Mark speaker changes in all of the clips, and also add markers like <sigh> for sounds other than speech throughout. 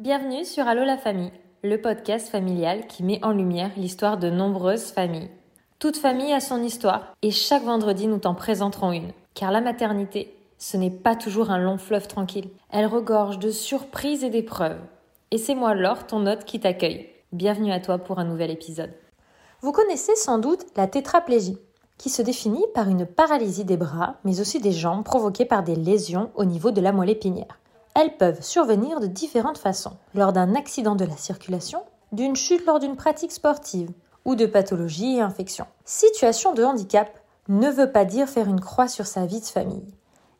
Speaker 1: Bienvenue sur Allo la famille, le podcast familial qui met en lumière l'histoire de nombreuses familles. Toute famille a son histoire et chaque vendredi nous t'en présenterons une. Car la maternité, ce n'est pas toujours un long fleuve tranquille. Elle regorge de surprises et d'épreuves. Et c'est moi Laure, ton hôte, qui t'accueille. Bienvenue à toi pour un nouvel épisode. Vous connaissez sans doute la tétraplégie, qui se définit par une paralysie des bras, mais aussi des jambes provoquée par des lésions au niveau de la moelle épinière. Elles peuvent survenir de différentes façons, lors d'un accident de la circulation, d'une chute lors d'une pratique sportive, ou de pathologies et infections. Situation de handicap ne veut pas dire faire une croix sur sa vie de famille.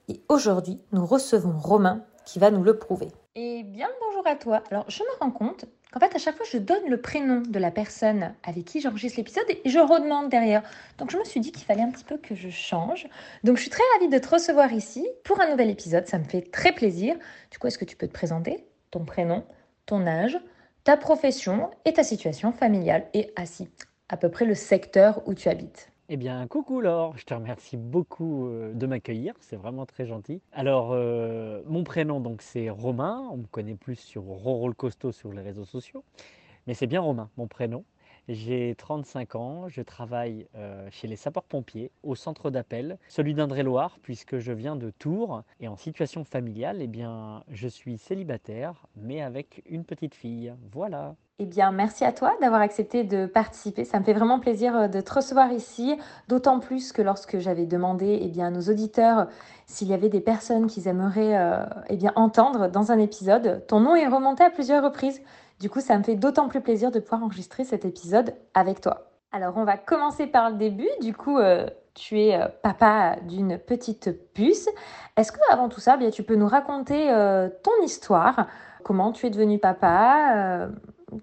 Speaker 1: Et aujourd'hui, nous recevons Romain qui va nous le prouver. Et bien bonjour à toi. Alors je me rends compte qu'en fait à chaque fois je donne le prénom de la personne avec qui j'enregistre l'épisode et je redemande derrière. Donc je me suis dit qu'il fallait un petit peu que je change. Donc je suis très ravie de te recevoir ici pour un nouvel épisode, ça me fait très plaisir. Du coup, est-ce que tu peux te présenter? Ton prénom, ton âge, ta profession et ta situation familiale et ainsi à peu près le secteur où tu habites
Speaker 2: eh bien, coucou Laure, je te remercie beaucoup euh, de m'accueillir, c'est vraiment très gentil. Alors, euh, mon prénom, donc, c'est Romain, on me connaît plus sur Rorol Costo sur les réseaux sociaux, mais c'est bien Romain, mon prénom. J'ai 35 ans, je travaille euh, chez les sapeurs-pompiers au centre d'appel, celui d'Indre-et-Loire, puisque je viens de Tours. Et en situation familiale, eh bien, je suis célibataire, mais avec une petite fille. Voilà.
Speaker 1: Eh bien, merci à toi d'avoir accepté de participer. Ça me fait vraiment plaisir euh, de te recevoir ici, d'autant plus que lorsque j'avais demandé eh bien, à nos auditeurs s'il y avait des personnes qu'ils aimeraient euh, eh bien, entendre dans un épisode, ton nom est remonté à plusieurs reprises. Du coup, ça me fait d'autant plus plaisir de pouvoir enregistrer cet épisode avec toi. Alors, on va commencer par le début. Du coup, euh, tu es euh, papa d'une petite puce. Est-ce que avant tout ça, bien, tu peux nous raconter euh, ton histoire, comment tu es devenu papa,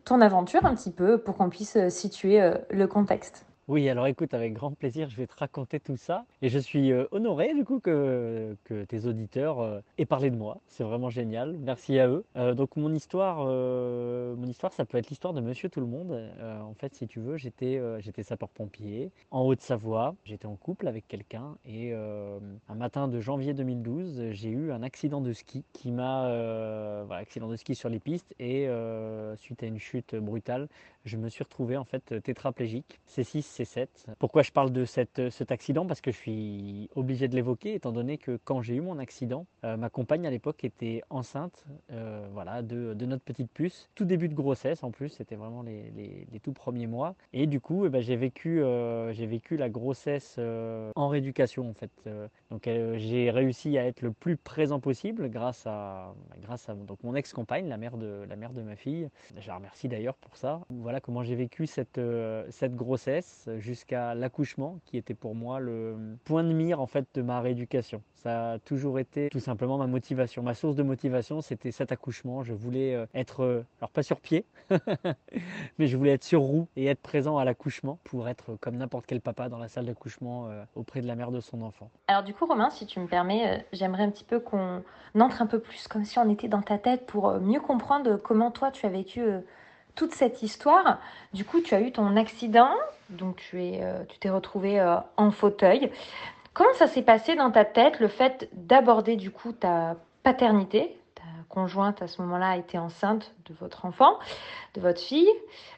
Speaker 1: ton aventure un petit peu, pour qu'on puisse situer le contexte
Speaker 2: oui, alors écoute, avec grand plaisir, je vais te raconter tout ça. Et je suis euh, honoré du coup que, que tes auditeurs euh, aient parlé de moi. C'est vraiment génial. Merci à eux. Euh, donc mon histoire, mon histoire, ça peut être l'histoire de Monsieur Tout le Monde. en fait, si tu veux, j'étais j'étais sapeur-pompier en Haute-Savoie. J'étais en couple avec quelqu'un et un matin de janvier 2012, j'ai eu un accident de ski qui m'a voilà, accident de ski sur les pistes et suite à une chute brutale, je me suis retrouvé en fait tétraplégique, C6, C7. Pourquoi je parle de cette, cet accident? Parce que je suis obligé de l'évoquer, étant donné que quand j'ai eu mon accident, euh, ma compagne à l'époque était enceinte euh, voilà, de, notre petite puce. Tout début de grossesse en plus, c'était vraiment les, les, tout premiers mois. Et du coup, eh ben, j'ai vécu, euh, vécu la grossesse en rééducation en fait. donc j'ai réussi à être le plus présent possible grâce à, grâce à donc, mon ex-compagne, la mère de, la mère de ma fille. Je la remercie d'ailleurs pour ça. Voilà comment j'ai vécu euh, cette grossesse jusqu'à l'accouchement, qui était pour moi le point de mire en fait de ma rééducation. Ça a toujours été tout simplement ma motivation. Ma source de motivation, c'était cet accouchement. Je voulais euh, être, euh, alors pas sur pied, <laughs> mais je voulais être sur roue et être présent à l'accouchement pour être comme n'importe quel papa dans la salle d'accouchement auprès de la mère de son enfant.
Speaker 1: Alors du coup, Romain, si tu me permets, j'aimerais un petit peu qu'on entre un peu plus comme si on était dans ta tête pour mieux comprendre comment toi tu as vécu toute cette histoire. Du coup, tu as eu ton accident, donc tu es, euh, tu t'es retrouvé euh, en fauteuil. Comment ça s'est passé dans ta tête le fait d'aborder du coup ta paternité? Ta conjointe à ce moment-là était enceinte de votre enfant, de votre fille.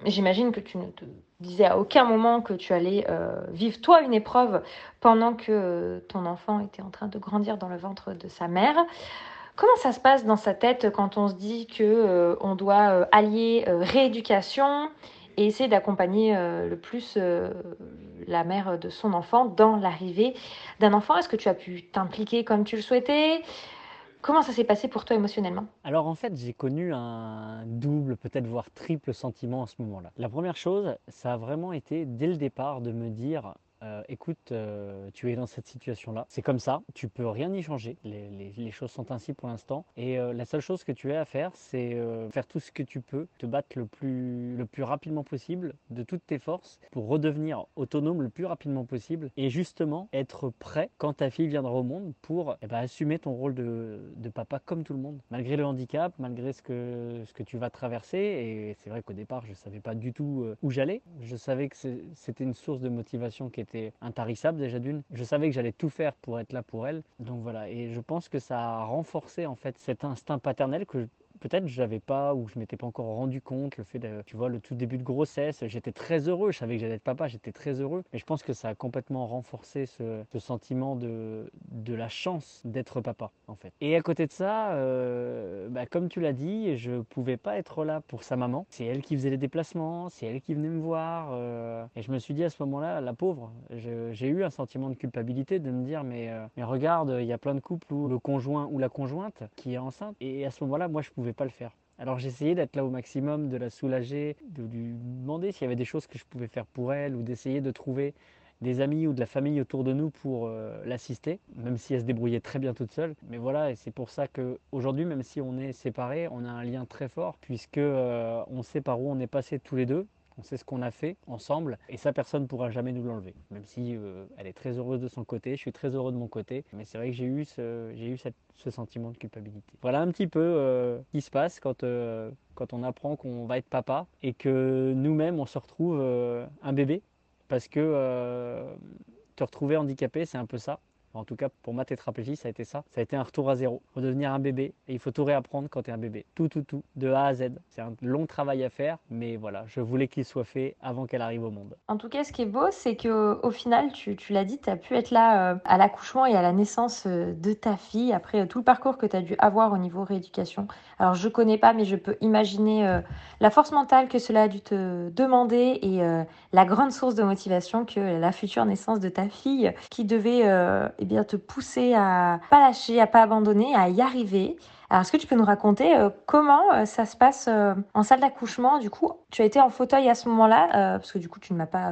Speaker 1: J'imagine que tu ne te disais à aucun moment que tu allais euh, vivre toi une épreuve pendant que ton enfant était en train de grandir dans le ventre de sa mère. Comment ça se passe dans sa tête quand on se dit que euh, on doit euh, allier euh, rééducation et essayer d'accompagner le plus la mère de son enfant dans l'arrivée d'un enfant? Est-ce que tu as pu t'impliquer comme tu le souhaitais? Comment ça s'est passé pour toi émotionnellement?
Speaker 2: Alors en fait, j'ai connu un double, peut-être voire triple sentiment à ce moment-là. La première chose, ça a vraiment été dès le départ de me dire euh, écoute, euh, tu es dans cette situation-là, c'est comme ça, tu peux rien y changer, les, choses sont ainsi pour l'instant, et euh, la seule chose que tu as à faire, c'est faire tout ce que tu peux, te battre le plus, rapidement possible, de toutes tes forces, pour redevenir autonome le plus rapidement possible, et justement être prêt quand ta fille viendra au monde pour eh ben, assumer ton rôle de, de, papa comme tout le monde, malgré le handicap, malgré ce que, ce que tu vas traverser, et c'est vrai qu'au départ, je ne savais pas du tout où j'allais, je savais que c'était une source de motivation qui était intarissable déjà d'une. Je savais que j'allais tout faire pour être là pour elle. Donc voilà, et je pense que ça a renforcé en fait cet instinct paternel que peut-être je n'avais pas ou je m'étais pas encore rendu compte le fait de, tu vois, le tout début de grossesse, j'étais très heureux, je savais que j'allais être papa, j'étais très heureux, mais je pense que ça a complètement renforcé ce, sentiment de, de la chance d'être papa en fait. Et à côté de ça, euh, bah, comme tu l'as dit, je pouvais pas être là pour sa maman. C'est elle qui faisait les déplacements, c'est elle qui venait me voir, euh, et je me suis dit à ce moment-là, la pauvre, j'ai eu un sentiment de culpabilité de me dire mais, euh, mais regarde, il y a plein de couples où le conjoint ou la conjointe qui est enceinte, et à ce moment-là, moi je pouvais pas le faire. Alors j'essayais d'être là au maximum, de la soulager, de lui demander s'il y avait des choses que je pouvais faire pour elle ou d'essayer de trouver des amis ou de la famille autour de nous pour euh, l'assister, même si elle se débrouillait très bien toute seule. Mais voilà, et c'est pour ça qu'aujourd'hui, même si on est séparés, on a un lien très fort puisque euh, on sait par où on est passé tous les deux on sait ce qu'on a fait ensemble et ça personne ne pourra jamais nous l'enlever. Même si euh, elle est très heureuse de son côté, je suis très heureux de mon côté, mais c'est vrai que j'ai eu ce, sentiment de culpabilité. Voilà un petit peu euh, ce qui se passe quand, euh, quand on apprend qu'on va être papa et que nous-mêmes on se retrouve un bébé parce que te retrouver handicapé c'est un peu ça. En tout cas, pour ma tétraplégie, ça a été ça. Ça a été un retour à zéro. Redevenir un bébé. Et il faut tout réapprendre quand tu es un bébé. Tout, tout, tout. De A à Z. C'est un long travail à faire. Mais voilà, je voulais qu'il soit fait avant qu'elle arrive au monde.
Speaker 1: En tout cas, ce qui est beau, c'est qu'au final, tu, tu l'as dit, tu as pu être là euh, à l'accouchement et à la naissance euh, de ta fille. Après euh, tout le parcours que tu as dû avoir au niveau rééducation. Alors, je connais pas, mais je peux imaginer la force mentale que cela a dû te demander et la grande source de motivation que la future naissance de ta fille qui devait eh bien, te pousser à pas lâcher, à pas abandonner, à y arriver. Alors, est-ce que tu peux nous raconter euh, comment euh, ça se passe euh, en salle d'accouchement? Du coup, tu as été en fauteuil à ce moment-là, parce que du coup, tu ne m'as pas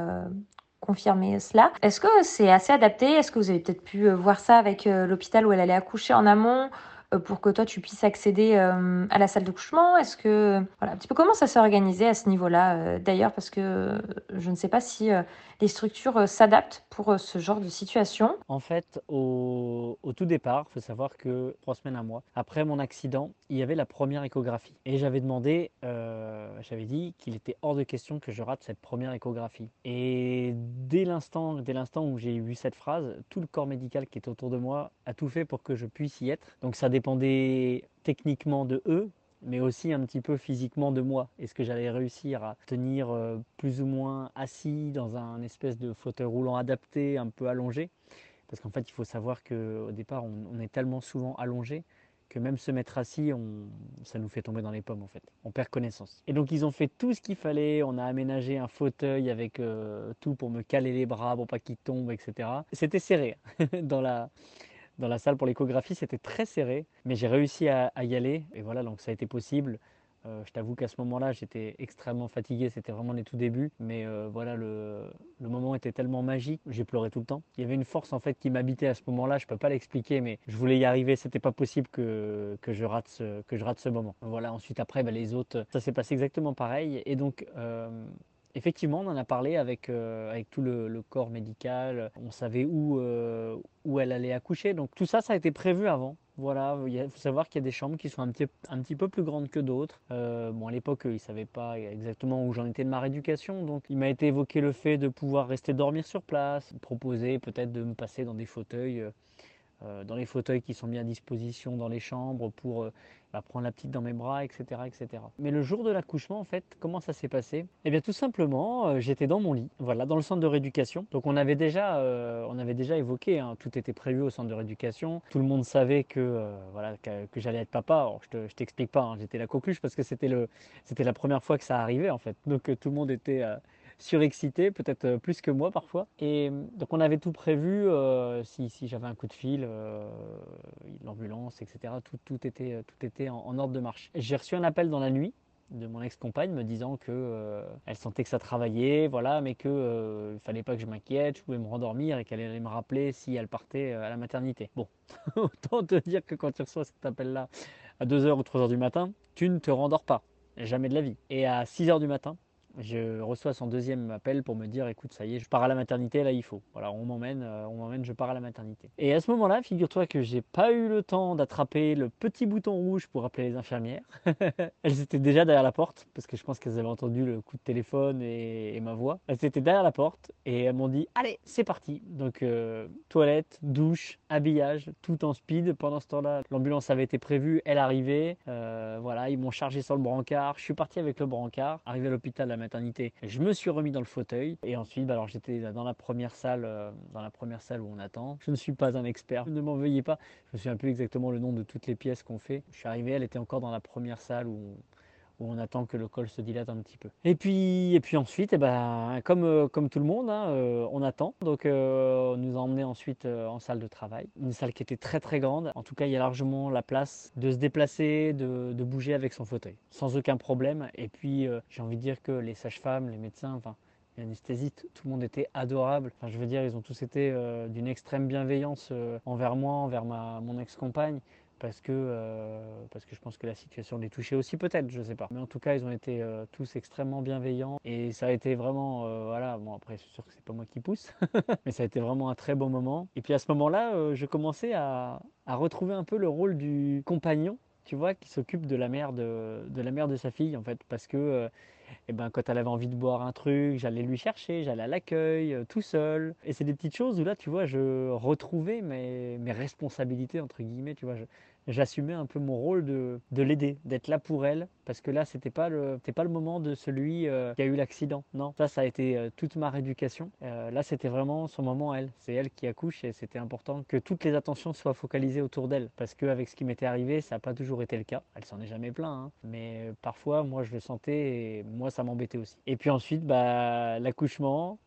Speaker 1: confirmé cela. Est-ce que c'est assez adapté? Est-ce que vous avez peut-être pu voir ça avec l'hôpital où elle allait accoucher en amont pour que toi tu puisses accéder à la salle de couchement Est-ce que voilà un petit peu comment ça s'est organisé à ce niveau-là D'ailleurs? Parce que je ne sais pas si les structures s'adaptent pour ce genre de situation.
Speaker 2: En fait, au, tout départ, il faut savoir que trois semaines à mois après mon accident, il y avait la première échographie et j'avais demandé, j'avais dit qu'il était hors de question que je rate cette première échographie. Et dès l'instant, dès l'instant où j'ai eu cette phrase, tout le corps médical qui est autour de moi a tout fait pour que je puisse y être. Donc ça dépendait techniquement de eux, mais aussi un petit peu physiquement de moi. Est-ce que j'allais réussir à tenir euh, plus ou moins assis dans un espèce de fauteuil roulant adapté, un peu allongé? Parce qu'en fait, il faut savoir qu'au départ, on, est tellement souvent allongé que même se mettre assis, ça nous fait tomber dans les pommes en fait. On perd connaissance. Et donc ils ont fait tout ce qu'il fallait. On a aménagé un fauteuil avec euh, tout pour me caler les bras pour pas qu'il tombe, etc. C'était serré <laughs> dans la dans la salle pour l'échographie, c'était très serré, mais j'ai réussi à, y aller et voilà, donc ça a été possible. Euh, je t'avoue qu'à ce moment-là, j'étais extrêmement fatigué, c'était vraiment les tout débuts, mais euh, voilà, le, moment était tellement magique, j'ai pleuré tout le temps. Il y avait une force en fait qui m'habitait à ce moment-là, je ne peux pas l'expliquer, mais je voulais y arriver, c'était pas possible que, que, je rate ce, que je rate ce moment. Voilà, ensuite après, bah, les autres, ça s'est passé exactement pareil, et donc euh, Effectivement, on en a parlé avec, avec tout le, corps médical. On savait où, où elle allait accoucher. Donc tout ça, ça a été prévu avant. Voilà, il faut savoir qu'il y a des chambres qui sont un petit, peu plus grandes que d'autres. Euh, bon, à l'époque, ils ne savaient pas exactement où j'en étais de ma rééducation. Donc il m'a été évoqué le fait de pouvoir rester dormir sur place, proposer peut-être de me passer dans des fauteuils. Dans les fauteuils qui sont mis à disposition dans les chambres pour va prendre la petite dans mes bras, etc., etc. Mais le jour de l'accouchement, en fait, comment ça s'est passé? Eh bien, tout simplement, euh, j'étais dans mon lit, voilà, dans le centre de rééducation. Donc, on avait déjà, euh, on avait déjà évoqué, hein, tout était prévu au centre de rééducation. Tout le monde savait que, euh, voilà, que, j'allais être papa. Alors, je ne t'explique pas, hein, j'étais la coqueluche parce que c'était le, c'était la première fois que ça arrivait, en fait. Donc, tout le monde était surexcité, peut-être euh, plus que moi parfois. Et euh, donc on avait tout prévu, euh, si, si j'avais un coup de fil, l'ambulance, etc. Tout, tout, était, tout était en, ordre de marche. J'ai reçu un appel dans la nuit de mon ex-compagne me disant que elle sentait que ça travaillait, voilà, mais que il fallait pas que je m'inquiète, je pouvais me rendormir et qu'elle allait me rappeler si elle partait à la maternité. Bon, <laughs> autant te dire que quand tu reçois cet appel-là à 2h ou 3h du matin, tu ne te rendors pas, jamais de la vie. Et à 6h du matin, je reçois son deuxième appel pour me dire écoute, ça y est, je pars à la maternité, là il faut. Voilà, on m'emmène, euh, on m'emmène, je pars à la maternité. Et à ce moment-là, figure-toi que j'ai pas eu le temps d'attraper le petit bouton rouge pour appeler les infirmières. <laughs> elles étaient déjà derrière la porte parce que je pense qu'elles avaient entendu le coup de téléphone et, ma voix. Elles étaient derrière la porte et elles m'ont dit allez, c'est parti. Donc euh, toilette, douche, habillage, tout en speed. Pendant ce temps-là, l'ambulance avait été prévue, elle arrivait. Euh, voilà, ils m'ont chargé sur le brancard. Je suis parti avec le brancard, arrivé à l'hôpital, maternité. Je me suis remis dans le fauteuil et ensuite, alors j'étais dans la première salle, euh, dans la première salle où on attend. Je ne suis pas un expert, ne m'en veuillez pas. Je me souviens plus exactement le nom de toutes les pièces qu'on fait. Je suis arrivé, elle était encore dans la première salle où où on attend que le col se dilate un petit peu. Et puis, et puis ensuite, eh ben, comme, euh, comme tout le monde, hein, euh, on attend. Donc euh, on nous a emmenés ensuite en salle de travail. Une salle qui était très très grande. En tout cas, il y a largement la place de se déplacer, de, de bouger avec son fauteuil, sans aucun problème. Et puis j'ai envie de dire que les sages-femmes, les médecins, enfin l'anesthésiste, tout le monde était adorable. Enfin, je veux dire, ils ont tous été d'une extrême bienveillance envers moi, envers ma, mon ex-compagne parce que, euh, parce que je pense que la situation les touchait aussi peut-être, je ne sais pas. Mais en tout cas, ils ont été euh, tous extrêmement bienveillants et ça a été vraiment, euh, voilà, bon après c'est sûr que c'est pas moi qui pousse, <laughs> mais ça a été vraiment un très bon moment. Et puis à ce moment-là, je commençais à, à, retrouver un peu le rôle du compagnon, tu vois, qui s'occupe de la mère de, de, la mère de sa fille en fait, parce que et ben, quand elle avait envie de boire un truc, j'allais lui chercher, j'allais à l'accueil, tout seul. Et c'est des petites choses où là, tu vois, je retrouvais mes, mes responsabilités, entre guillemets, tu vois. J'assumais un peu mon rôle de, de l'aider, d'être là pour elle, parce que là, c'était pas le, pas le moment de celui euh, qui a eu l'accident. Non, ça, ça a été euh, toute ma rééducation. Euh, là, c'était vraiment son moment, elle. C'est elle qui accouche et c'était important que toutes les attentions soient focalisées autour d'elle, parce qu'avec ce qui m'était arrivé, ça n'a pas toujours été le cas. Elle s'en est jamais plaint, hein. mais parfois, moi, je le sentais et moi, ça m'embêtait aussi. Et puis ensuite, bah, l'accouchement,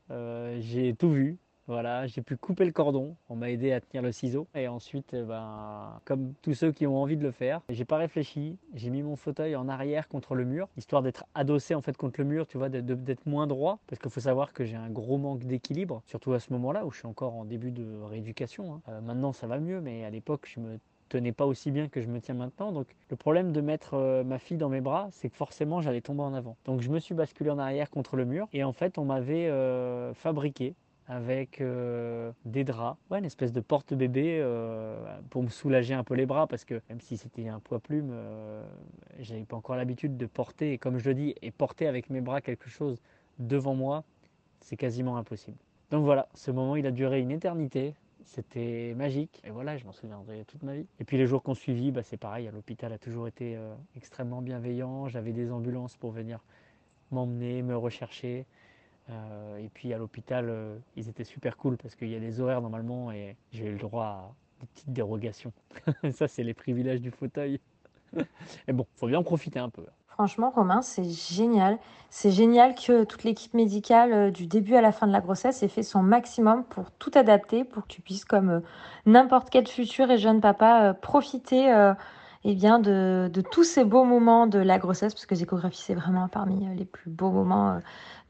Speaker 2: j'ai tout vu. Voilà, j'ai pu couper le cordon. On m'a aidé à tenir le ciseau. Et ensuite, eh ben, comme tous ceux qui ont envie de le faire, j'ai pas réfléchi. J'ai mis mon fauteuil en arrière contre le mur, histoire d'être adossé en fait contre le mur, tu vois, d'être moins droit. Parce qu'il faut savoir que j'ai un gros manque d'équilibre, surtout à ce moment-là où je suis encore en début de rééducation. Hein. Euh, maintenant, ça va mieux, mais à l'époque, je me tenais pas aussi bien que je me tiens maintenant. Donc le problème de mettre euh, ma fille dans mes bras, c'est que forcément j'allais tomber en avant. Donc je me suis basculé en arrière contre le mur et en fait on m'avait euh, fabriqué avec euh, des draps, ouais, une espèce de porte-bébé euh, pour me soulager un peu les bras parce que même si c'était un poids plume, euh, j'avais pas encore l'habitude de porter, comme je le dis, et porter avec mes bras quelque chose devant moi, c'est quasiment impossible. Donc voilà, ce moment il a duré une éternité, c'était magique et voilà, je m'en souviendrai toute ma vie. Et puis les jours qu'on suivit, bah, c'est pareil, l'hôpital a toujours été extrêmement bienveillant, j'avais des ambulances pour venir m'emmener, me rechercher. Euh, et puis à l'hôpital, euh, ils étaient super cool parce qu'il y a des horaires normalement et j'ai eu le droit à des petites dérogations. <laughs> Ça, c'est les privilèges du fauteuil. <laughs> et bon, faut bien en profiter un peu.
Speaker 1: Franchement, Romain, c'est génial. C'est génial que toute l'équipe médicale, euh, du début à la fin de la grossesse, ait fait son maximum pour tout adapter, pour que tu puisses, comme n'importe quel futur et jeune papa, profiter eh bien, de, tous ces beaux moments de la grossesse, parce que l'échographie, c'est vraiment parmi les plus beaux moments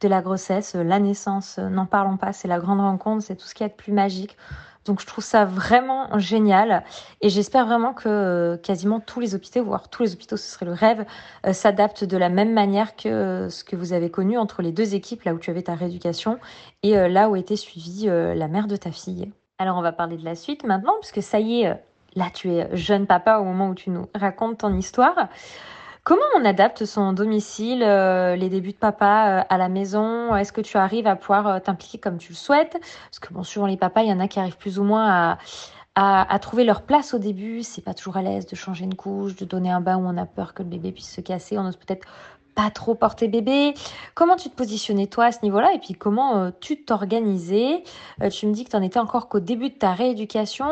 Speaker 1: de la grossesse, la naissance, n'en parlons pas, c'est la grande rencontre, c'est tout ce qui est de plus magique. Donc je trouve ça vraiment génial et j'espère vraiment que euh, quasiment tous les hôpitaux, voire tous les hôpitaux, ce serait le rêve, euh, s'adaptent de la même manière que euh, ce que vous avez connu entre les deux équipes, là où tu avais ta rééducation et là où était suivie la mère de ta fille. Alors on va parler de la suite maintenant, puisque ça y est, là tu es jeune papa au moment où tu nous racontes ton histoire. Comment on adapte son domicile, euh, les débuts de papa euh, à la maison? Est-ce que tu arrives à pouvoir euh, t'impliquer comme tu le souhaites? Parce que bon, suivant les papas, il y en a qui arrivent plus ou moins à, à, trouver leur place au début. C'est pas toujours à l'aise de changer une couche, de donner un bain où on a peur que le bébé puisse se casser. On n'ose peut-être pas trop porter bébé. Comment tu te positionnais toi à ce niveau-là? Et puis comment tu t'organisais? Tu me dis que tu en étais encore qu'au début de ta rééducation.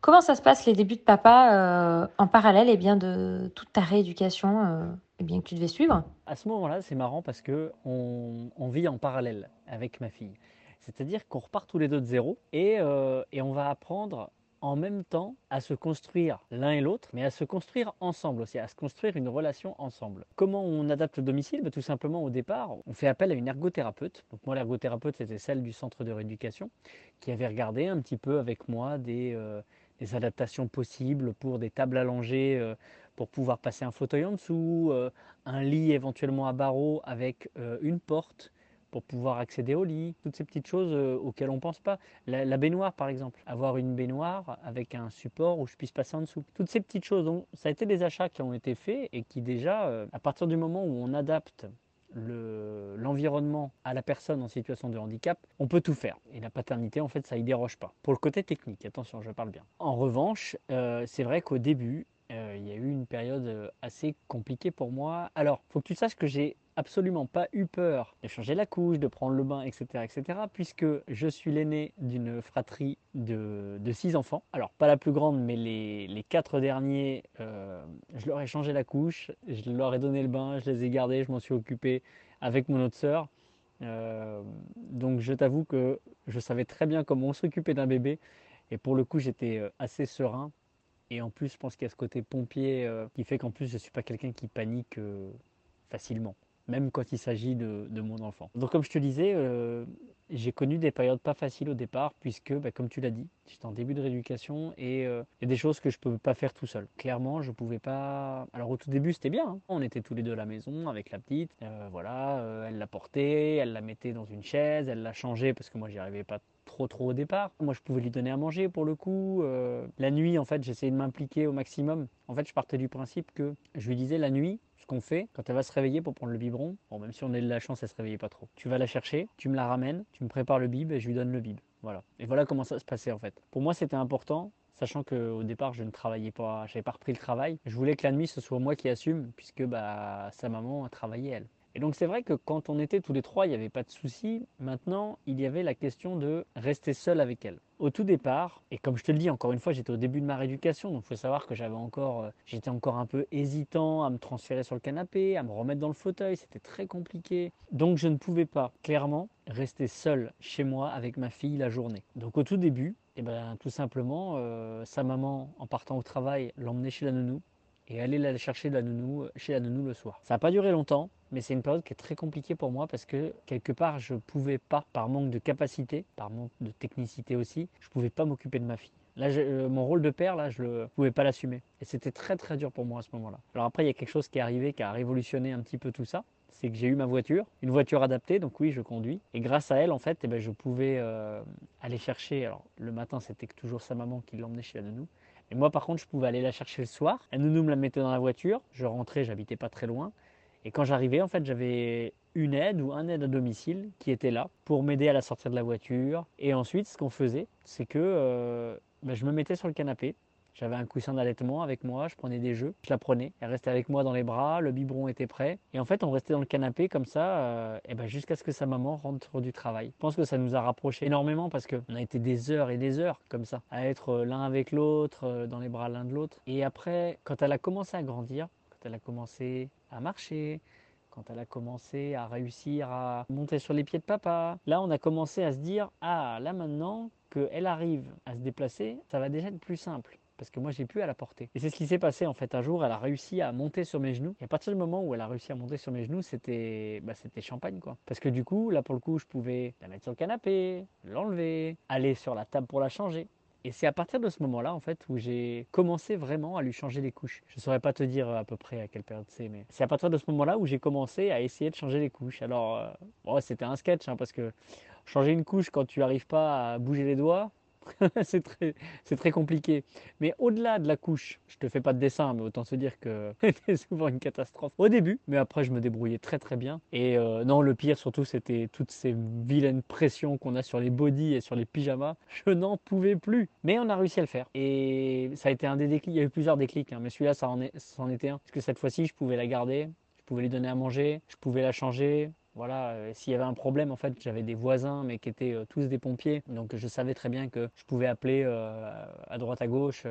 Speaker 1: Comment ça se passe les débuts de papa euh, en parallèle et eh bien, de toute ta rééducation euh, eh bien, que tu devais suivre?
Speaker 2: À ce moment-là, c'est marrant parce que on, vit en parallèle avec ma fille. C'est-à-dire qu'on repart tous les deux de zéro et, euh, et on va apprendre en même temps à se construire l'un et l'autre, mais à se construire ensemble aussi, à se construire une relation ensemble. Comment on adapte le domicile? Bah, Tout simplement au départ, on fait appel à une ergothérapeute. Moi, l'ergothérapeute, c'était celle du centre de rééducation, qui avait regardé un petit peu avec moi des, des adaptations possibles pour des tables allongées euh, pour pouvoir passer un fauteuil en dessous, euh, un lit éventuellement à barreaux avec euh, une porte pour pouvoir accéder au lit, toutes ces petites choses auxquelles on ne pense pas. La, baignoire par exemple, avoir une baignoire avec un support où je puisse passer en dessous. Toutes ces petites choses, ça a été des achats qui ont été faits et qui déjà, à partir du moment où on adapte l'environnement à la personne en situation de handicap, on peut tout faire. Et la paternité, en fait, ça y déroge pas. Pour le côté technique, attention, je parle bien. En revanche, euh, c'est vrai qu'au début, euh, il y a eu une période euh, assez compliquée pour moi. Alors, faut que tu saches que j'ai absolument pas eu peur de changer la couche, de prendre le bain, etc., etc., puisque je suis l'aîné d'une fratrie de, six enfants. Alors, pas la plus grande, mais les, quatre derniers, euh, je leur ai changé la couche, je leur ai donné le bain, je les ai gardés, je m'en suis occupé avec mon autre sœur. Donc, je t'avoue que je savais très bien comment s'occuper d'un bébé. Et pour le coup, j'étais assez serein. Et en plus, je pense qu'il y a ce côté pompier qui fait qu'en plus, je ne suis pas quelqu'un qui panique facilement même quand il s'agit de, mon enfant. Donc comme je te disais, euh, j'ai connu des périodes pas faciles au départ, puisque, bah, comme tu l'as dit, j'étais en début de rééducation et euh, il y a des choses que je ne pouvais pas faire tout seul. Clairement, je ne pouvais pas. Alors au tout début, c'était bien. Hein. On était tous les deux à la maison avec la petite. Euh, voilà, elle la portait, elle la mettait dans une chaise, elle la changeait parce que moi, j'y arrivais pas trop trop au départ. Moi, je pouvais lui donner à manger pour le coup. la nuit, en fait, j'essayais de m'impliquer au maximum. En fait, je partais du principe que je lui disais la nuit, qu'on fait quand elle va se réveiller pour prendre le biberon. Bon, même si on a de la chance, elle se réveillait pas trop. Tu vas la chercher, tu me la ramènes, tu me prépares le bib et je lui donne le bib. Voilà. Et voilà comment ça se passait en fait. Pour moi, c'était important sachant qu'au départ je ne travaillais pas, j'avais pas repris le travail. Je voulais que la nuit ce soit moi qui assume, puisque bah, sa maman a travaillé elle. Donc c'est vrai que quand on était tous les trois, il n'y avait pas de souci. Maintenant, il y avait la question de rester seul avec elle. Au tout départ, et comme je te le dis encore une fois, j'étais au début de ma rééducation, donc il faut savoir que j'avais encore, euh, j'étais encore un peu hésitant à me transférer sur le canapé, à me remettre dans le fauteuil, c'était très compliqué. Donc je ne pouvais pas clairement rester seul chez moi avec ma fille la journée. Donc au tout début, eh ben, tout simplement, euh, sa maman, en partant au travail, l'emmenait chez la nounou et aller la chercher chez la nounou le soir. Ça n'a pas duré longtemps, mais c'est une période qui est très compliquée pour moi parce que quelque part je ne pouvais pas, par manque de capacité, par manque de technicité aussi, je ne pouvais pas m'occuper de ma fille. Là, euh, mon rôle de père, là, je ne pouvais pas l'assumer. Et c'était très très dur pour moi à ce moment-là. Alors après, il y a quelque chose qui est arrivé, qui a révolutionné un petit peu tout ça. C'est que j'ai eu ma voiture, une voiture adaptée, donc oui, je conduis. Et grâce à elle, en fait, eh ben, je pouvais euh, aller chercher. Alors le matin, c'était toujours sa maman qui l'emmenait chez la nounou. Et moi, par contre, je pouvais aller la chercher le soir. La nounou me la mettait dans la voiture. Je rentrais, j'habitais pas très loin. Et quand j'arrivais, en fait, j'avais une aide ou un aide à domicile qui était là pour m'aider à la sortir de la voiture. Et ensuite, ce qu'on faisait, c'est que euh, ben, je me mettais sur le canapé. J'avais un coussin d'allaitement avec moi, je prenais des jeux, je la prenais, elle restait avec moi dans les bras, le biberon était prêt. Et en fait, on restait dans le canapé comme ça euh, et ben jusqu'à ce que sa maman rentre du travail. Je pense que ça nous a rapprochés énormément parce qu'on a été des heures et des heures comme ça, à être euh, l'un avec l'autre, dans les bras l'un de l'autre. Et après, quand elle a commencé à grandir, quand elle a commencé à marcher, quand elle a commencé à réussir à monter sur les pieds de papa. Là, on a commencé à se dire, ah, là maintenant qu'elle arrive à se déplacer, ça va déjà être plus simple. Parce que moi, j'ai pu à la porter. Et c'est ce qui s'est passé en fait. Un jour, elle a réussi à monter sur mes genoux. Et à partir du moment où elle a réussi à monter sur mes genoux, c'était bah, c'était champagne quoi. Parce que du coup, là pour le coup, je pouvais la mettre sur le canapé, l'enlever, aller sur la table pour la changer. Et c'est à partir de ce moment-là, en fait, où j'ai commencé vraiment à lui changer les couches. Je ne saurais pas te dire à peu près à quelle période c'est, mais c'est à partir de ce moment-là où j'ai commencé à essayer de changer les couches. Alors, euh, c'était un sketch, hein, parce que changer une couche quand tu n'arrives pas à bouger les doigts, <laughs> c'est très, très compliqué. Mais au-delà de la couche, je te fais pas de dessin, mais autant se dire que <laughs> c'était souvent une catastrophe au début. Mais après, je me débrouillais très très bien. Et euh, non, le pire surtout, c'était toutes ces vilaines pressions qu'on a sur les bodys et sur les pyjamas. Je n'en pouvais plus. Mais on a réussi à le faire. Et ça a été un des déclics. Il y a eu plusieurs déclics, hein, mais celui-là, ça en, est, ça en était un. Parce que cette fois-ci, je pouvais la garder. Je pouvais lui donner à manger, je pouvais la changer, voilà, euh, s'il y avait un problème, en fait, j'avais des voisins, mais qui étaient euh, tous des pompiers, donc je savais très bien que je pouvais appeler euh, à droite à gauche.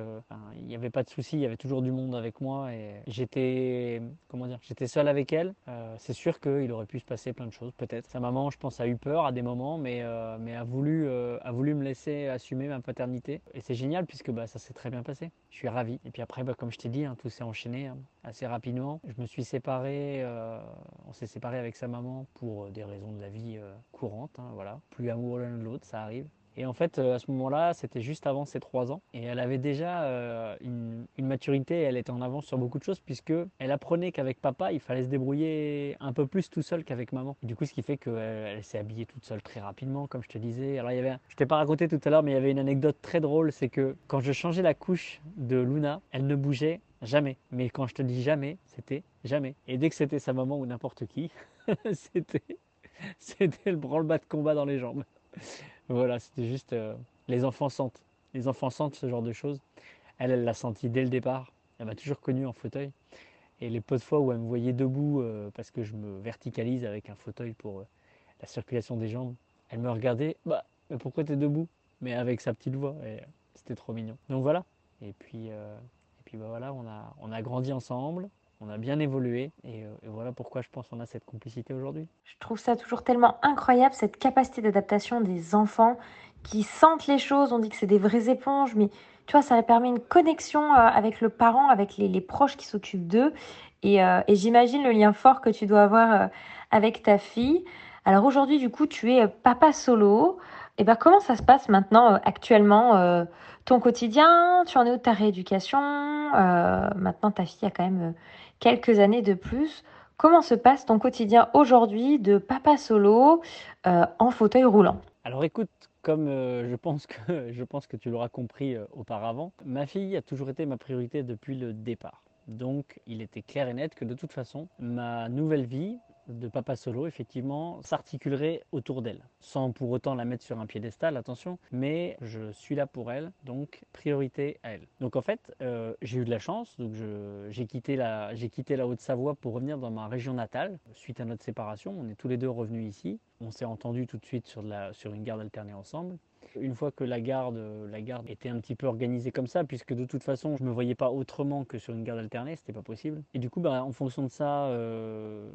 Speaker 2: il n'y avait pas de souci, il y avait toujours du monde avec moi et j'étais, comment dire, j'étais seul avec elle. c'est sûr qu'il aurait pu se passer plein de choses, peut-être. Sa maman, je pense, a eu peur à des moments, mais mais a voulu a voulu me laisser assumer ma paternité et c'est génial puisque bah, ça s'est très bien passé. Je suis ravi. Et puis après, bah, comme je t'ai dit, hein, tout s'est enchaîné hein, assez rapidement. Je me suis séparé, on s'est séparé avec sa maman pour euh, des raisons de la vie euh, courante. Hein, voilà. Plus amoureux l'un de l'autre, ça arrive. Et en fait, à ce moment-là, c'était juste avant ses trois ans. Et elle avait déjà une, maturité, elle était en avance sur beaucoup de choses, puisque elle apprenait qu'avec papa, il fallait se débrouiller un peu plus tout seul qu'avec maman. du coup, ce qui fait qu'elle elle, s'est habillée toute seule très rapidement, comme je te disais. Alors, il y avait, je t'ai pas raconté tout à l'heure, mais il y avait une anecdote très drôle, c'est que quand je changeais la couche de Luna, elle ne bougeait Jamais. Mais quand je te dis jamais, c'était jamais. Et dès que c'était sa maman ou n'importe qui, <laughs> c'était, c'était le branle-bas de combat dans les jambes. voilà, c'était juste. Euh, les enfants sentent. Les enfants sentent ce genre de choses. Elle, elle l'a senti dès le départ. Elle m'a toujours connu en fauteuil. Et les peu de fois où elle me voyait debout, euh, parce que je me verticalise avec un fauteuil pour euh, la circulation des jambes, elle me regardait, bah, mais pourquoi tu es debout? Mais avec sa petite voix. Et c'était trop mignon. Donc voilà. Et puis, puis bah voilà, on a, on a grandi ensemble, on a bien évolué et, euh, voilà pourquoi je pense qu'on a cette complicité aujourd'hui.
Speaker 1: Je trouve ça toujours tellement incroyable, cette capacité d'adaptation des enfants qui sentent les choses. On dit que c'est des vraies éponges, mais tu vois, ça permet une connexion euh, avec le parent, avec les, proches qui s'occupent d'eux. Et, euh, et j'imagine le lien fort que tu dois avoir avec ta fille. Alors aujourd'hui, du coup, tu es papa solo. Et ben, comment ça se passe maintenant, actuellement ton quotidien, tu en es où de ta rééducation? Euh, Maintenant, ta fille a quand même euh, quelques années de plus. Comment se passe ton quotidien aujourd'hui de papa solo euh, en fauteuil roulant?
Speaker 2: Alors écoute, comme je, pense que, <laughs> je pense que tu l'auras compris auparavant, ma fille a toujours été ma priorité depuis le départ. Donc il était clair et net que de toute façon, ma nouvelle vie, de Papa Solo, effectivement, s'articulerait autour d'elle. Sans pour autant la mettre sur un piédestal, attention, mais je suis là pour elle, donc priorité à elle. Donc en fait, euh, j'ai eu de la chance, donc j'ai quitté la, la Haute-Savoie pour revenir dans ma région natale, suite à notre séparation. On est tous les deux revenus ici. On s'est entendu tout de suite sur, la, sur une garde alternée ensemble. Une fois que la garde, la garde était un petit peu organisée comme ça, puisque de toute façon je ne me voyais pas autrement que sur une garde alternée, c'était pas possible. Et du coup, bah, en fonction de ça, euh,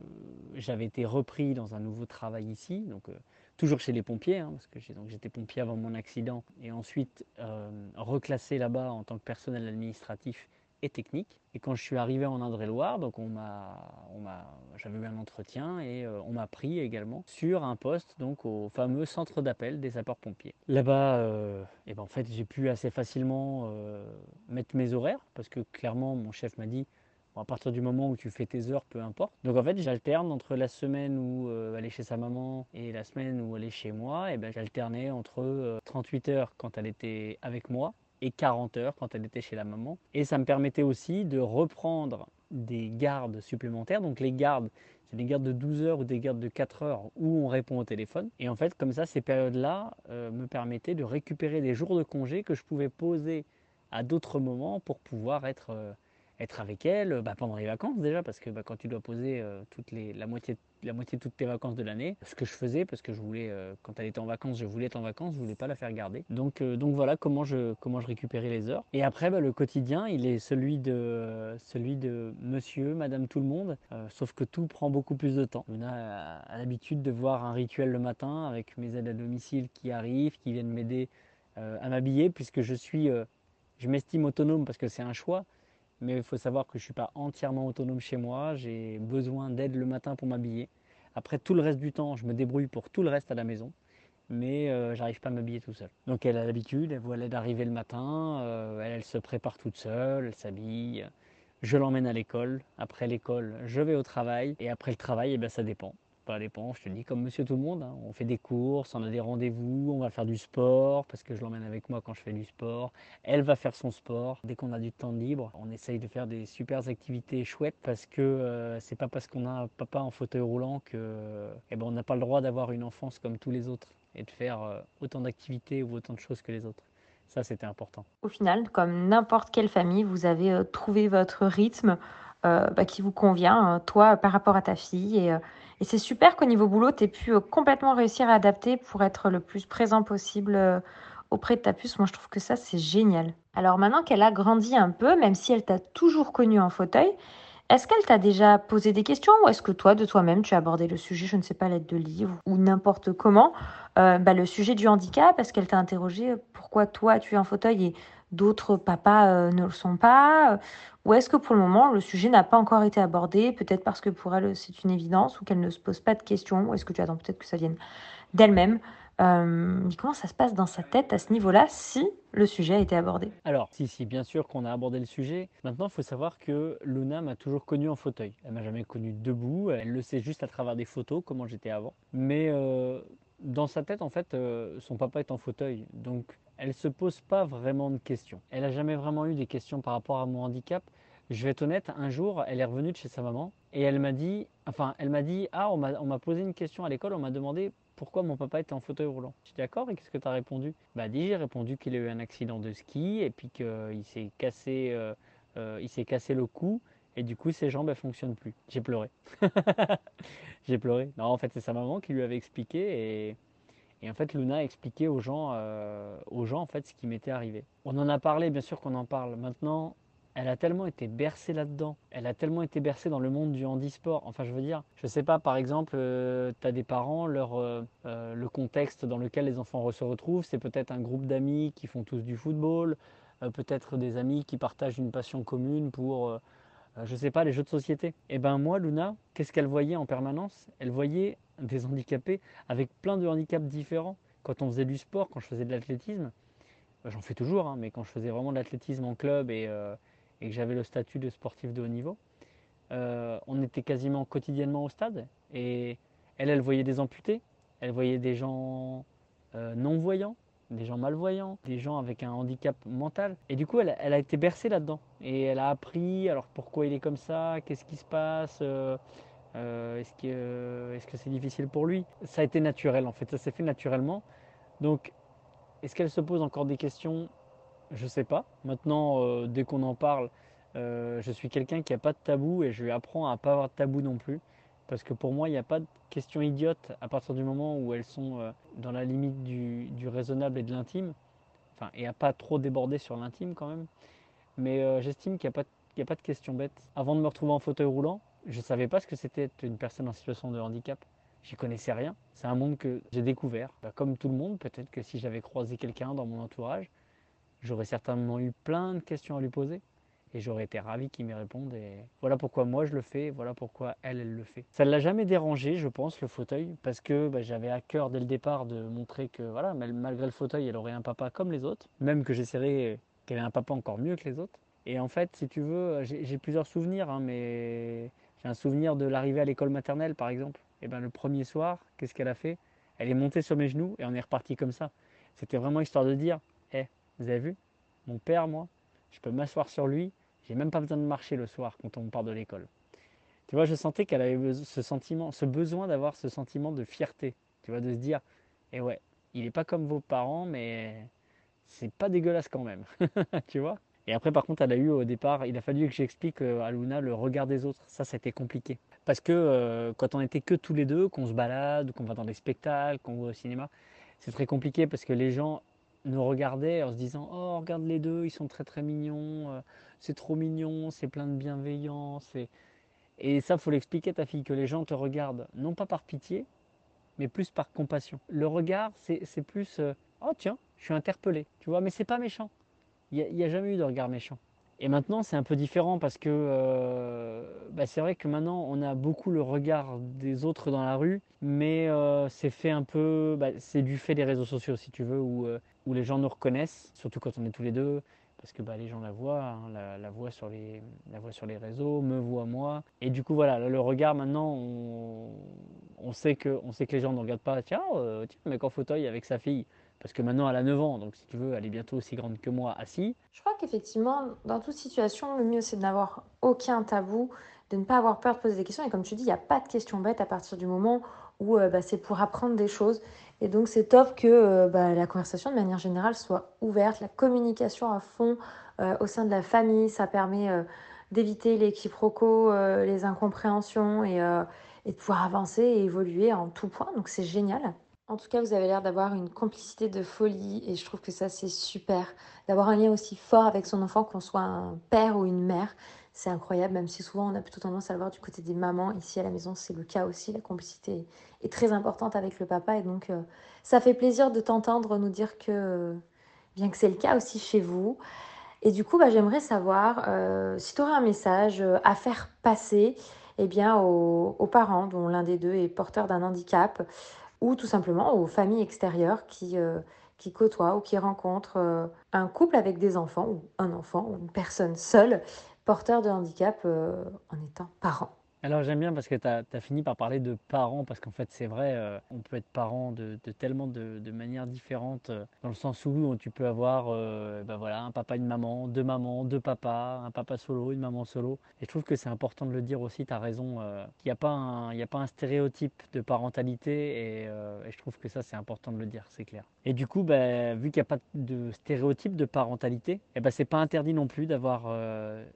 Speaker 2: j'avais été repris dans un nouveau travail ici, donc euh, toujours chez les pompiers, hein, parce que j'étais pompier avant mon accident, et ensuite euh, reclassé là-bas en tant que personnel administratif et technique. Et quand je suis arrivé en Indre-et-Loire, donc on m'a, on m'a, j'avais eu un entretien et euh, on m'a pris également sur un poste donc au fameux centre d'appel des sapeurs-pompiers. Là-bas, euh, et ben en fait, j'ai pu assez facilement euh, mettre mes horaires parce que clairement, mon chef m'a dit à partir du moment où tu fais tes heures, peu importe. Donc en fait, j'alterne entre la semaine où elle est chez sa maman et la semaine où elle est chez moi. Et ben j'alternais entre 38 heures quand elle était avec moi et 40 heures quand elle était chez la maman. Et ça me permettait aussi de reprendre des gardes supplémentaires. Donc les gardes, c'est des gardes de 12 heures ou des gardes de 4 heures où on répond au téléphone. Et en fait, comme ça, ces périodes-là euh, me permettaient de récupérer des jours de congé que je pouvais poser à d'autres moments pour pouvoir être euh, être avec elle bah, pendant les vacances déjà, parce que bah, quand tu dois poser euh, la, moitié, de toutes tes vacances de l'année, ce que je faisais, parce que je voulais, euh, quand elle était en vacances, je voulais être en vacances, je voulais pas la faire garder. Donc, euh, voilà comment je, récupérais les heures. Et après, bah, le quotidien, il est celui de, monsieur, madame, tout le monde, sauf que tout prend beaucoup plus de temps. On a, l'habitude de voir un rituel le matin avec mes aides à domicile qui arrivent, qui viennent m'aider à m'habiller, puisque je suis, je m'estime autonome parce que c'est un choix mais il faut savoir que je ne suis pas entièrement autonome chez moi, j'ai besoin d'aide le matin pour m'habiller. Après tout le reste du temps, je me débrouille pour tout le reste à la maison, mais euh, j'arrive pas à m'habiller tout seul. Donc elle a l'habitude, elle voit l'aide arriver le matin, euh, elle, se prépare toute seule, elle s'habille, je l'emmène à l'école, après l'école je vais au travail, et après le travail, eh bien, ça dépend. Ça dépend, je te dis, comme monsieur tout le monde. Hein. On fait des courses, on a des rendez-vous, on va faire du sport, parce que je l'emmène avec moi quand je fais du sport. Elle va faire son sport. Dès qu'on a du temps libre, on essaye de faire des super activités chouettes, parce que euh, c'est pas parce qu'on a un papa en fauteuil roulant que eh ben, on n'a pas le droit d'avoir une enfance comme tous les autres et de faire euh, autant d'activités ou autant de choses que les autres. Ça, c'était important.
Speaker 1: Au final, comme n'importe quelle famille, vous avez euh, trouvé votre rythme bah, qui vous convient, toi, par rapport à ta fille. Et, et c'est super qu'au niveau boulot, tu aies pu euh, complètement réussir à adapter pour être le plus présent possible euh, auprès de ta puce. Moi, je trouve que ça, c'est génial. Alors maintenant qu'elle a grandi un peu, même si elle t'a toujours connu en fauteuil, est-ce qu'elle t'a déjà posé des questions ou est-ce que toi, de toi-même, tu as abordé le sujet, je ne sais pas, l'aide de livre ou n'importe comment, euh, bah, le sujet du handicap? Est-ce qu'elle t'a interrogé pourquoi toi, tu es en fauteuil d'autres papas ne le sont pas ou est-ce que pour le moment, le sujet n'a pas encore été abordé, peut-être parce que pour elle, c'est une évidence, ou qu'elle ne se pose pas de questions, ou est-ce que tu attends peut-être que ça vienne d'elle-même? Euh, comment ça se passe dans sa tête à ce niveau-là si le sujet a été abordé?
Speaker 2: Alors, si, si, bien sûr qu'on a abordé le sujet. Maintenant, il faut savoir que Luna m'a toujours connu en fauteuil. Elle m'a jamais connu debout. Elle le sait juste à travers des photos, comment j'étais avant. Mais euh, dans sa tête, en fait, euh, son papa est en fauteuil. Donc, elle se pose pas vraiment de questions. Elle n'a jamais vraiment eu des questions par rapport à mon handicap. Je vais être honnête, un jour, elle est revenue de chez sa maman et elle m'a dit, enfin, elle m'a dit, ah, on m'a posé une question à l'école, on m'a demandé pourquoi mon papa était en fauteuil roulant. Je suis d'accord, et qu'est-ce que tu as répondu Bah, dit, j'ai répondu qu'il a eu un accident de ski et puis qu'il s'est cassé, euh, euh, il s'est cassé le cou et du coup ses jambes elles fonctionnent plus. J'ai pleuré. <laughs> j'ai pleuré. Non, en fait, c'est sa maman qui lui avait expliqué et, en fait, Luna a expliqué aux gens, euh, aux gens en fait ce qui m'était arrivé. On en a parlé, bien sûr qu'on en parle. Maintenant, elle a tellement été bercée là-dedans, elle a tellement été bercée dans le monde du handisport. Enfin, je veux dire, je sais pas, par exemple, euh, tu as des parents, leur, euh, le contexte dans lequel les enfants se retrouvent, c'est peut-être un groupe d'amis qui font tous du football, peut-être des amis qui partagent une passion commune pour, je sais pas, les jeux de société. Et eh ben moi, Luna, qu'est-ce qu'elle voyait en permanence? Elle voyait des handicapés avec plein de handicaps différents. Quand on faisait du sport, quand je faisais de l'athlétisme, j'en fais toujours, hein, mais quand je faisais vraiment de l'athlétisme en club et et que j'avais le statut de sportif de haut niveau, euh, on était quasiment quotidiennement au stade. Et elle, elle voyait des amputés, elle voyait des gens euh, non-voyants, des gens malvoyants, des gens avec un handicap mental. Et du coup, elle, a été bercée là-dedans. Et elle a appris, alors pourquoi il est comme ça, qu'est-ce qui se passe, euh, est-ce que est-ce que c'est difficile pour lui? Ça a été naturel en fait, ça s'est fait naturellement. Donc, est-ce qu'elle se pose encore des questions? Je sais pas. Maintenant, euh, dès qu'on en parle, euh, je suis quelqu'un qui n'a pas de tabou et je lui apprends à pas avoir de tabou non plus. Parce que pour moi, il n'y a pas de questions idiotes à partir du moment où elles sont euh, dans la limite du, raisonnable et de l'intime. Enfin, et à pas trop déborder sur l'intime quand même. Mais j'estime qu'il n'y a, a, pas de questions bêtes. Avant de me retrouver en fauteuil roulant, je ne savais pas ce que c'était une personne en situation de handicap. J'y connaissais rien. C'est un monde que j'ai découvert. Bah, comme tout le monde, peut-être que si j'avais croisé quelqu'un dans mon entourage, j'aurais certainement eu plein de questions à lui poser et j'aurais été ravi qu'il m'y réponde. Et voilà pourquoi moi je le fais, voilà pourquoi elle, elle le fait. Ça ne l'a jamais dérangé, je pense, le fauteuil, parce que bah, j'avais à cœur dès le départ de montrer que voilà, malgré le fauteuil, elle aurait un papa comme les autres, même que j'essaierais qu'elle ait un papa encore mieux que les autres. Et en fait, si tu veux, j'ai plusieurs souvenirs, hein, mais j'ai un souvenir de l'arrivée à l'école maternelle, par exemple. Et ben le premier soir, qu'est-ce qu'elle a fait? Elle est montée sur mes genoux et on est reparti comme ça. C'était vraiment histoire de dire, hé, vous avez vu? Mon père, moi, je peux m'asseoir sur lui, j'ai même pas besoin de marcher le soir quand on part de l'école. Tu vois, je sentais qu'elle avait ce sentiment, ce besoin d'avoir ce sentiment de fierté, tu vois, de se dire, eh ouais, il n'est pas comme vos parents, mais c'est pas dégueulasse quand même, <laughs> tu vois. Et après, par contre, elle a eu au départ, il a fallu que j'explique euh, à Luna le regard des autres. Ça, été compliqué. Parce que euh, quand on était que tous les deux, qu'on se balade, qu'on va dans des spectacles, qu'on va au cinéma, c'est très compliqué parce que les gens nous regardait en se disant Oh, regarde les deux, ils sont très très mignons, euh, c'est trop mignon, c'est plein de bienveillance. Et, et ça, faut l'expliquer à ta fille, que les gens te regardent, non pas par pitié, mais plus par compassion. Le regard, c'est plus euh, Oh, tiens, je suis interpellé, tu vois, mais c'est pas méchant. Il n'y a, jamais eu de regard méchant. Et maintenant, c'est un peu différent parce que euh, bah, c'est vrai que maintenant, on a beaucoup le regard des autres dans la rue, mais c'est fait un peu, bah, c'est du fait des réseaux sociaux, si tu veux, où où les gens nous reconnaissent, surtout quand on est tous les deux, parce que bah, les gens la voient, hein, la, voient sur les, la voient sur les réseaux, me voient moi. Et du coup, voilà, le regard maintenant, on, sait, que, on sait que les gens ne regardent pas, tiens, euh, tiens, mec en fauteuil avec sa fille. Parce que maintenant, elle a 9 ans, donc si tu veux, elle est bientôt aussi grande que moi, assis.
Speaker 1: Je crois qu'effectivement, dans toute situation, le mieux, c'est de n'avoir aucun tabou, de ne pas avoir peur de poser des questions. Et comme tu dis, il n'y a pas de questions bêtes à partir du moment où euh, bah, c'est pour apprendre des choses. Et donc c'est top que euh, bah, la conversation de manière générale soit ouverte, la communication à fond euh, au sein de la famille, ça permet d'éviter les quiproquos, les incompréhensions et, de pouvoir avancer et évoluer en tout point. Donc c'est génial. En tout cas, vous avez l'air d'avoir une complicité de folie et je trouve que ça c'est super. D'avoir un lien aussi fort avec son enfant, qu'on soit un père ou une mère. C'est incroyable, même si souvent on a plutôt tendance à le voir du côté des mamans. Ici à la maison, c'est le cas aussi. La complicité est très importante avec le papa. Et donc, euh, ça fait plaisir de t'entendre nous dire que, bien que c'est le cas aussi chez vous. Et du coup, bah, j'aimerais savoir euh, si tu aurais un message euh, à faire passer eh bien, aux, aux parents dont l'un des deux est porteur d'un handicap ou tout simplement aux familles extérieures qui, qui côtoient ou qui rencontrent un couple avec des enfants ou un enfant ou une personne seule porteur de handicap en étant parent.
Speaker 2: Alors j'aime bien parce que tu as, fini par parler de parents, parce qu'en fait c'est vrai, euh, on peut être parent de, tellement de, manières différentes, euh, dans le sens où tu peux avoir ben voilà, un papa, une maman, deux mamans, deux papas, un papa solo, une maman solo. Et je trouve que c'est important de le dire aussi, tu as raison, qu'il n'y a, pas un, a pas un stéréotype de parentalité, et, je trouve que ça c'est important de le dire, c'est clair. Et du coup, ben, vu qu'il n'y a pas de stéréotype de parentalité, et eh ben, c'est pas interdit non plus d'avoir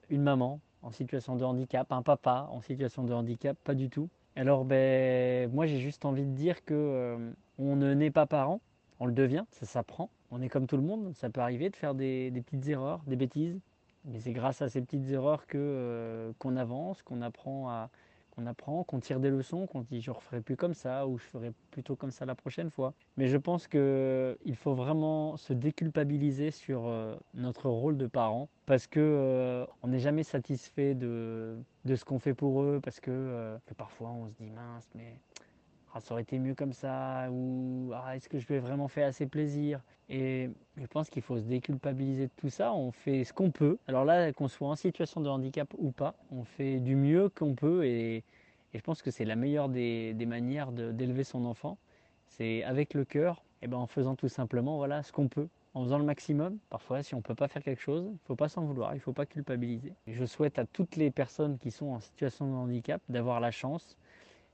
Speaker 2: une maman, en situation de handicap, un papa en situation de handicap, pas du tout. Alors ben, moi j'ai juste envie de dire que euh, on ne naît pas parent, on le devient, ça s'apprend. On est comme tout le monde, ça peut arriver de faire des, petites erreurs, des bêtises. Mais c'est grâce à ces petites erreurs que euh, qu'on avance, qu'on apprend à, on apprend, qu'on tire des leçons, qu'on dit je ne referai plus comme ça ou je ferai plutôt comme ça la prochaine fois. Mais je pense qu'il faut vraiment se déculpabiliser sur euh, notre rôle de parent parce que euh, on n'est jamais satisfait de, de ce qu'on fait pour eux parce que, euh, parfois on se dit mince mais ah, ça aurait été mieux comme ça ou ah, est-ce que je lui ai vraiment fait assez plaisir? Et je pense qu'il faut se déculpabiliser de tout ça. On fait ce qu'on peut. Alors là, qu'on soit en situation de handicap ou pas, on fait du mieux qu'on peut. Et, je pense que c'est la meilleure des, manières d'élever son enfant. C'est avec le cœur, et ben en faisant tout simplement voilà, ce qu'on peut, en faisant le maximum. Parfois, si on ne peut pas faire quelque chose, il ne faut pas s'en vouloir, il ne faut pas culpabiliser. je souhaite à toutes les personnes qui sont en situation de handicap d'avoir la chance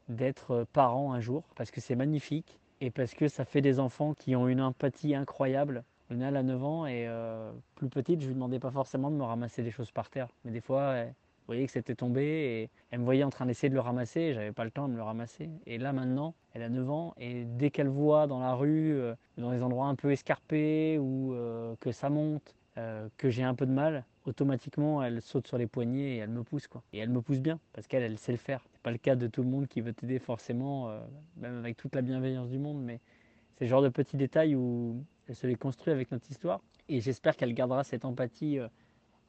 Speaker 2: d'être parents un jour, parce que c'est magnifique et parce que ça fait des enfants qui ont une empathie incroyable. Luna, a 9 ans et euh, plus petite, je lui demandais pas forcément de me ramasser des choses par terre. Mais des fois, elle, voyez que c'était tombé et elle me voyait en train d'essayer de le ramasser et j'avais pas le temps de le ramasser. Et là maintenant, elle a 9 ans et dès qu'elle voit dans la rue, euh, dans des endroits un peu escarpés ou euh, que ça monte, que j'ai un peu de mal, automatiquement elle saute sur les poignets et elle me pousse quoi. Et elle me pousse bien parce qu'elle elle sait le faire pas le cas de tout le monde qui veut t'aider forcément, euh, même avec toute la bienveillance du monde, mais c'est le genre de petits détails où elle se les construit avec notre histoire. Et j'espère qu'elle gardera cette empathie euh,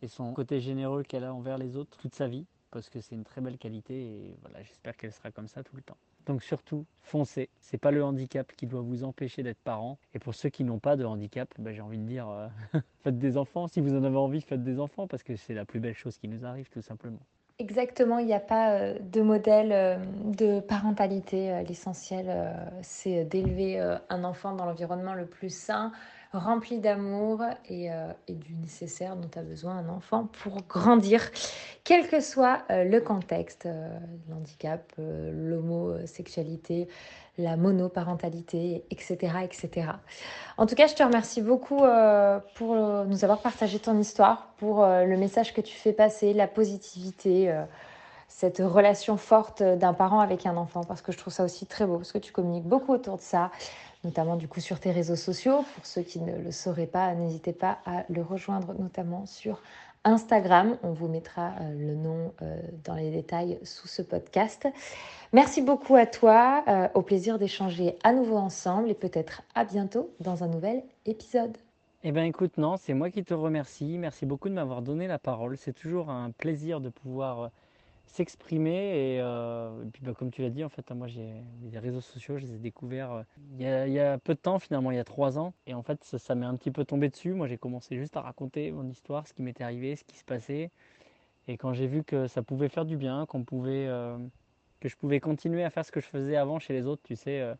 Speaker 2: et son côté généreux qu'elle a envers les autres toute sa vie, parce que c'est une très belle qualité et voilà, j'espère qu'elle sera comme ça tout le temps. Donc surtout, foncez. C'est pas le handicap qui doit vous empêcher d'être parent. Et pour ceux qui n'ont pas de handicap, ben, j'ai envie de dire, euh, <laughs> faites des enfants. Si vous en avez envie, faites des enfants parce que c'est la plus belle chose qui nous arrive, tout simplement.
Speaker 1: Exactement, il n'y a pas euh, de modèle euh, de parentalité. Euh, l'essentiel, c'est d'élever un enfant dans l'environnement le plus sain, rempli d'amour et, du nécessaire dont a besoin un enfant pour grandir, quel que soit le contexte, l'handicap, l'homosexualité, la monoparentalité, etc., etc. En tout cas, je te remercie beaucoup euh, pour euh, nous avoir partagé ton histoire, pour euh, le message que tu fais passer, la positivité, cette relation forte d'un parent avec un enfant, parce que je trouve ça aussi très beau, parce que tu communiques beaucoup autour de ça, notamment du coup sur tes réseaux sociaux. Pour ceux qui ne le sauraient pas, n'hésitez pas à le rejoindre, notamment sur Instagram. On vous mettra euh, le nom euh, dans les détails sous ce podcast. Merci beaucoup à toi. Euh, au plaisir d'échanger à nouveau ensemble et peut-être à bientôt dans un nouvel épisode.
Speaker 2: Eh bien écoute, non, c'est moi qui te remercie. Merci beaucoup de m'avoir donné la parole. C'est toujours un plaisir de pouvoir s'exprimer. Et, euh, puis, bah, comme tu l'as dit, en fait, moi, j'ai des réseaux sociaux, je les ai découverts euh, il, y a, peu de temps, finalement, il y a trois ans. Et en fait, ça m'est un petit peu tombé dessus. Moi, j'ai commencé juste à raconter mon histoire, ce qui m'était arrivé, ce qui se passait. Et quand j'ai vu que ça pouvait faire du bien, qu'on pouvait, euh, que je pouvais continuer à faire ce que je faisais avant chez les autres, tu sais.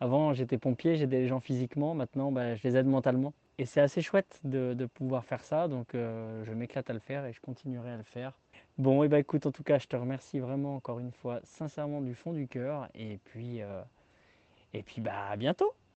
Speaker 2: avant, j'étais pompier, j'aidais les gens physiquement. Maintenant, bah, je les aide mentalement. Et c'est assez chouette de, pouvoir faire ça. Donc, je m'éclate à le faire et je continuerai à le faire. Bon, et eh ben écoute, en tout cas, je te remercie vraiment encore une fois, sincèrement du fond du cœur. Et puis, euh, et puis bah, à bientôt.